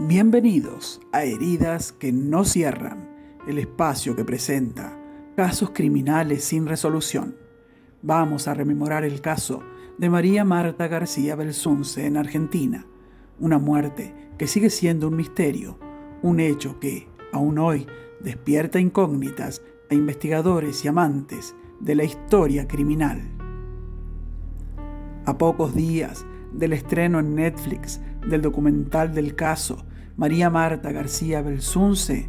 Bienvenidos a Heridas que no cierran, el espacio que presenta casos criminales sin resolución. Vamos a rememorar el caso de María Marta García Belsunce en Argentina, una muerte que sigue siendo un misterio, un hecho que, aún hoy, despierta incógnitas a investigadores y amantes de la historia criminal. A pocos días del estreno en Netflix del documental del caso María Marta García Belsunce,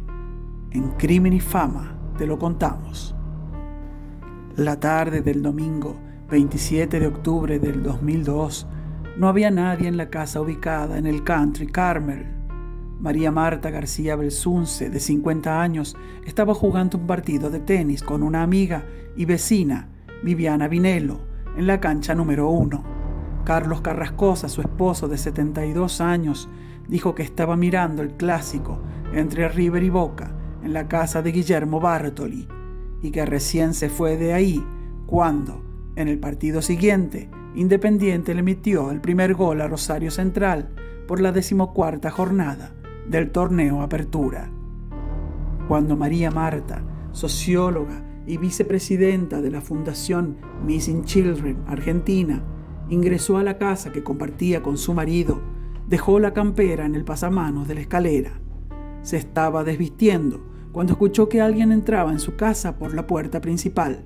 en Crimen y Fama, te lo contamos. La tarde del domingo 27 de octubre del 2002, no había nadie en la casa ubicada en el Country Carmel. María Marta García Belsunce, de 50 años, estaba jugando un partido de tenis con una amiga y vecina, Viviana Vinelo, en la cancha número 1. Carlos Carrascosa, su esposo de 72 años, dijo que estaba mirando el clásico entre River y Boca en la casa de Guillermo Bartoli y que recién se fue de ahí cuando, en el partido siguiente, Independiente le emitió el primer gol a Rosario Central por la decimocuarta jornada del torneo Apertura. Cuando María Marta, socióloga y vicepresidenta de la Fundación Missing Children Argentina, ingresó a la casa que compartía con su marido Dejó la campera en el pasamanos de la escalera. Se estaba desvistiendo cuando escuchó que alguien entraba en su casa por la puerta principal.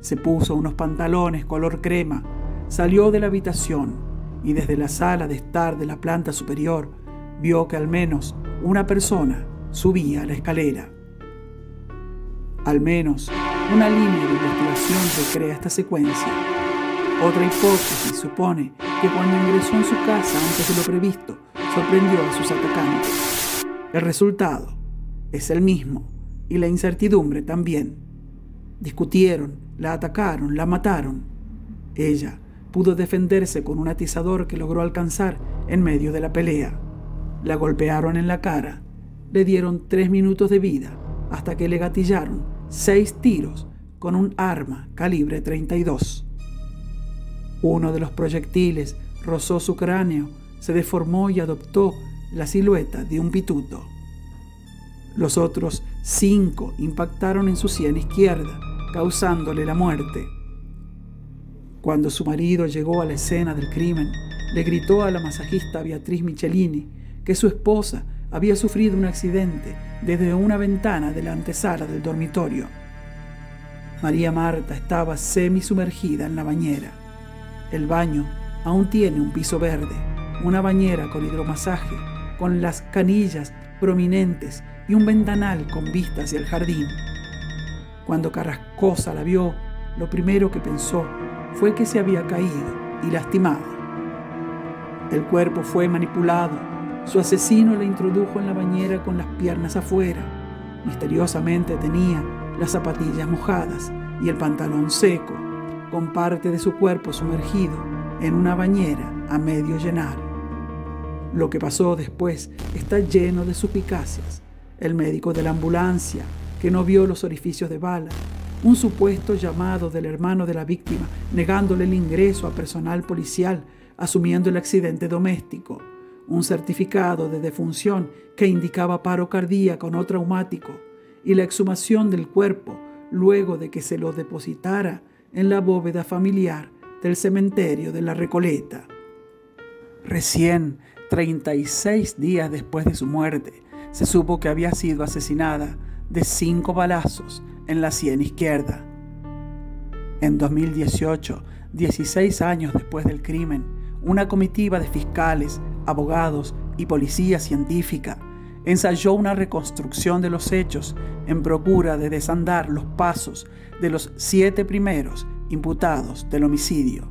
Se puso unos pantalones color crema, salió de la habitación y desde la sala de estar de la planta superior vio que al menos una persona subía la escalera. Al menos una línea de investigación recrea esta secuencia. Otra hipótesis supone que cuando ingresó en su casa antes de lo previsto, sorprendió a sus atacantes. El resultado es el mismo y la incertidumbre también. Discutieron, la atacaron, la mataron. Ella pudo defenderse con un atizador que logró alcanzar en medio de la pelea. La golpearon en la cara, le dieron tres minutos de vida hasta que le gatillaron seis tiros con un arma calibre 32. Uno de los proyectiles rozó su cráneo, se deformó y adoptó la silueta de un pituto. Los otros cinco impactaron en su sien izquierda, causándole la muerte. Cuando su marido llegó a la escena del crimen, le gritó a la masajista Beatriz Michelini que su esposa había sufrido un accidente desde una ventana de la antesala del dormitorio. María Marta estaba semi sumergida en la bañera. El baño aún tiene un piso verde, una bañera con hidromasaje, con las canillas prominentes y un ventanal con vista hacia el jardín. Cuando Carrascosa la vio, lo primero que pensó fue que se había caído y lastimado. El cuerpo fue manipulado. Su asesino la introdujo en la bañera con las piernas afuera. Misteriosamente tenía las zapatillas mojadas y el pantalón seco con parte de su cuerpo sumergido en una bañera a medio llenar. Lo que pasó después está lleno de suspicacias. El médico de la ambulancia, que no vio los orificios de bala, un supuesto llamado del hermano de la víctima negándole el ingreso a personal policial asumiendo el accidente doméstico, un certificado de defunción que indicaba paro cardíaco no traumático y la exhumación del cuerpo luego de que se lo depositara en la bóveda familiar del cementerio de la Recoleta. Recién 36 días después de su muerte, se supo que había sido asesinada de cinco balazos en la sien izquierda. En 2018, 16 años después del crimen, una comitiva de fiscales, abogados y policía científica ensayó una reconstrucción de los hechos en procura de desandar los pasos de los siete primeros imputados del homicidio.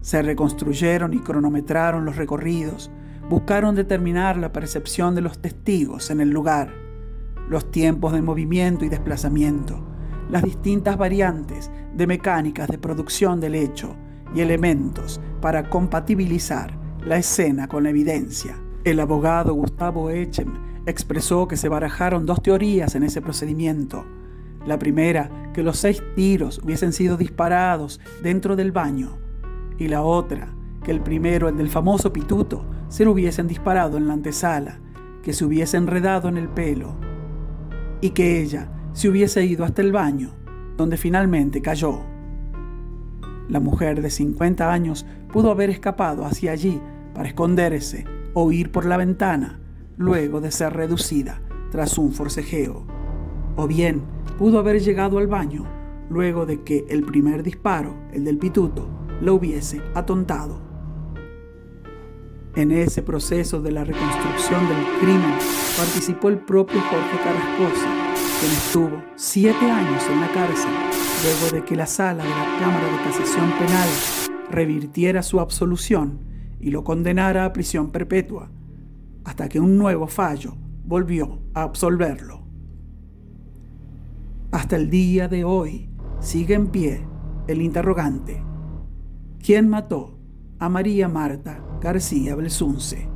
Se reconstruyeron y cronometraron los recorridos, buscaron determinar la percepción de los testigos en el lugar, los tiempos de movimiento y desplazamiento, las distintas variantes de mecánicas de producción del hecho y elementos para compatibilizar la escena con la evidencia. El abogado Gustavo Echem expresó que se barajaron dos teorías en ese procedimiento la primera, que los seis tiros hubiesen sido disparados dentro del baño. Y la otra, que el primero, el del famoso pituto, se lo hubiesen disparado en la antesala, que se hubiese enredado en el pelo y que ella se hubiese ido hasta el baño, donde finalmente cayó. La mujer de 50 años pudo haber escapado hacia allí para esconderse o ir por la ventana luego de ser reducida tras un forcejeo. O bien pudo haber llegado al baño luego de que el primer disparo, el del pituto, lo hubiese atontado. En ese proceso de la reconstrucción del crimen participó el propio Jorge Carrascosa, quien estuvo siete años en la cárcel luego de que la sala de la Cámara de Casación Penal revirtiera su absolución y lo condenara a prisión perpetua, hasta que un nuevo fallo volvió a absolverlo. Hasta el día de hoy sigue en pie el interrogante. ¿Quién mató a María Marta García Belsunce?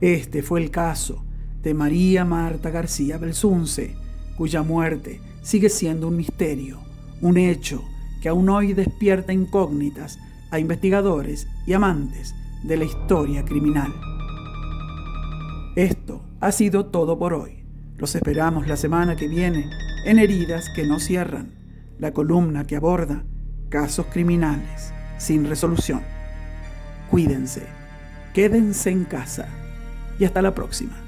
Este fue el caso de María Marta García Belsunce, cuya muerte sigue siendo un misterio, un hecho que aún hoy despierta incógnitas a investigadores y amantes de la historia criminal. Esto ha sido todo por hoy. Los esperamos la semana que viene en Heridas que no cierran, la columna que aborda casos criminales sin resolución. Cuídense, quédense en casa y hasta la próxima.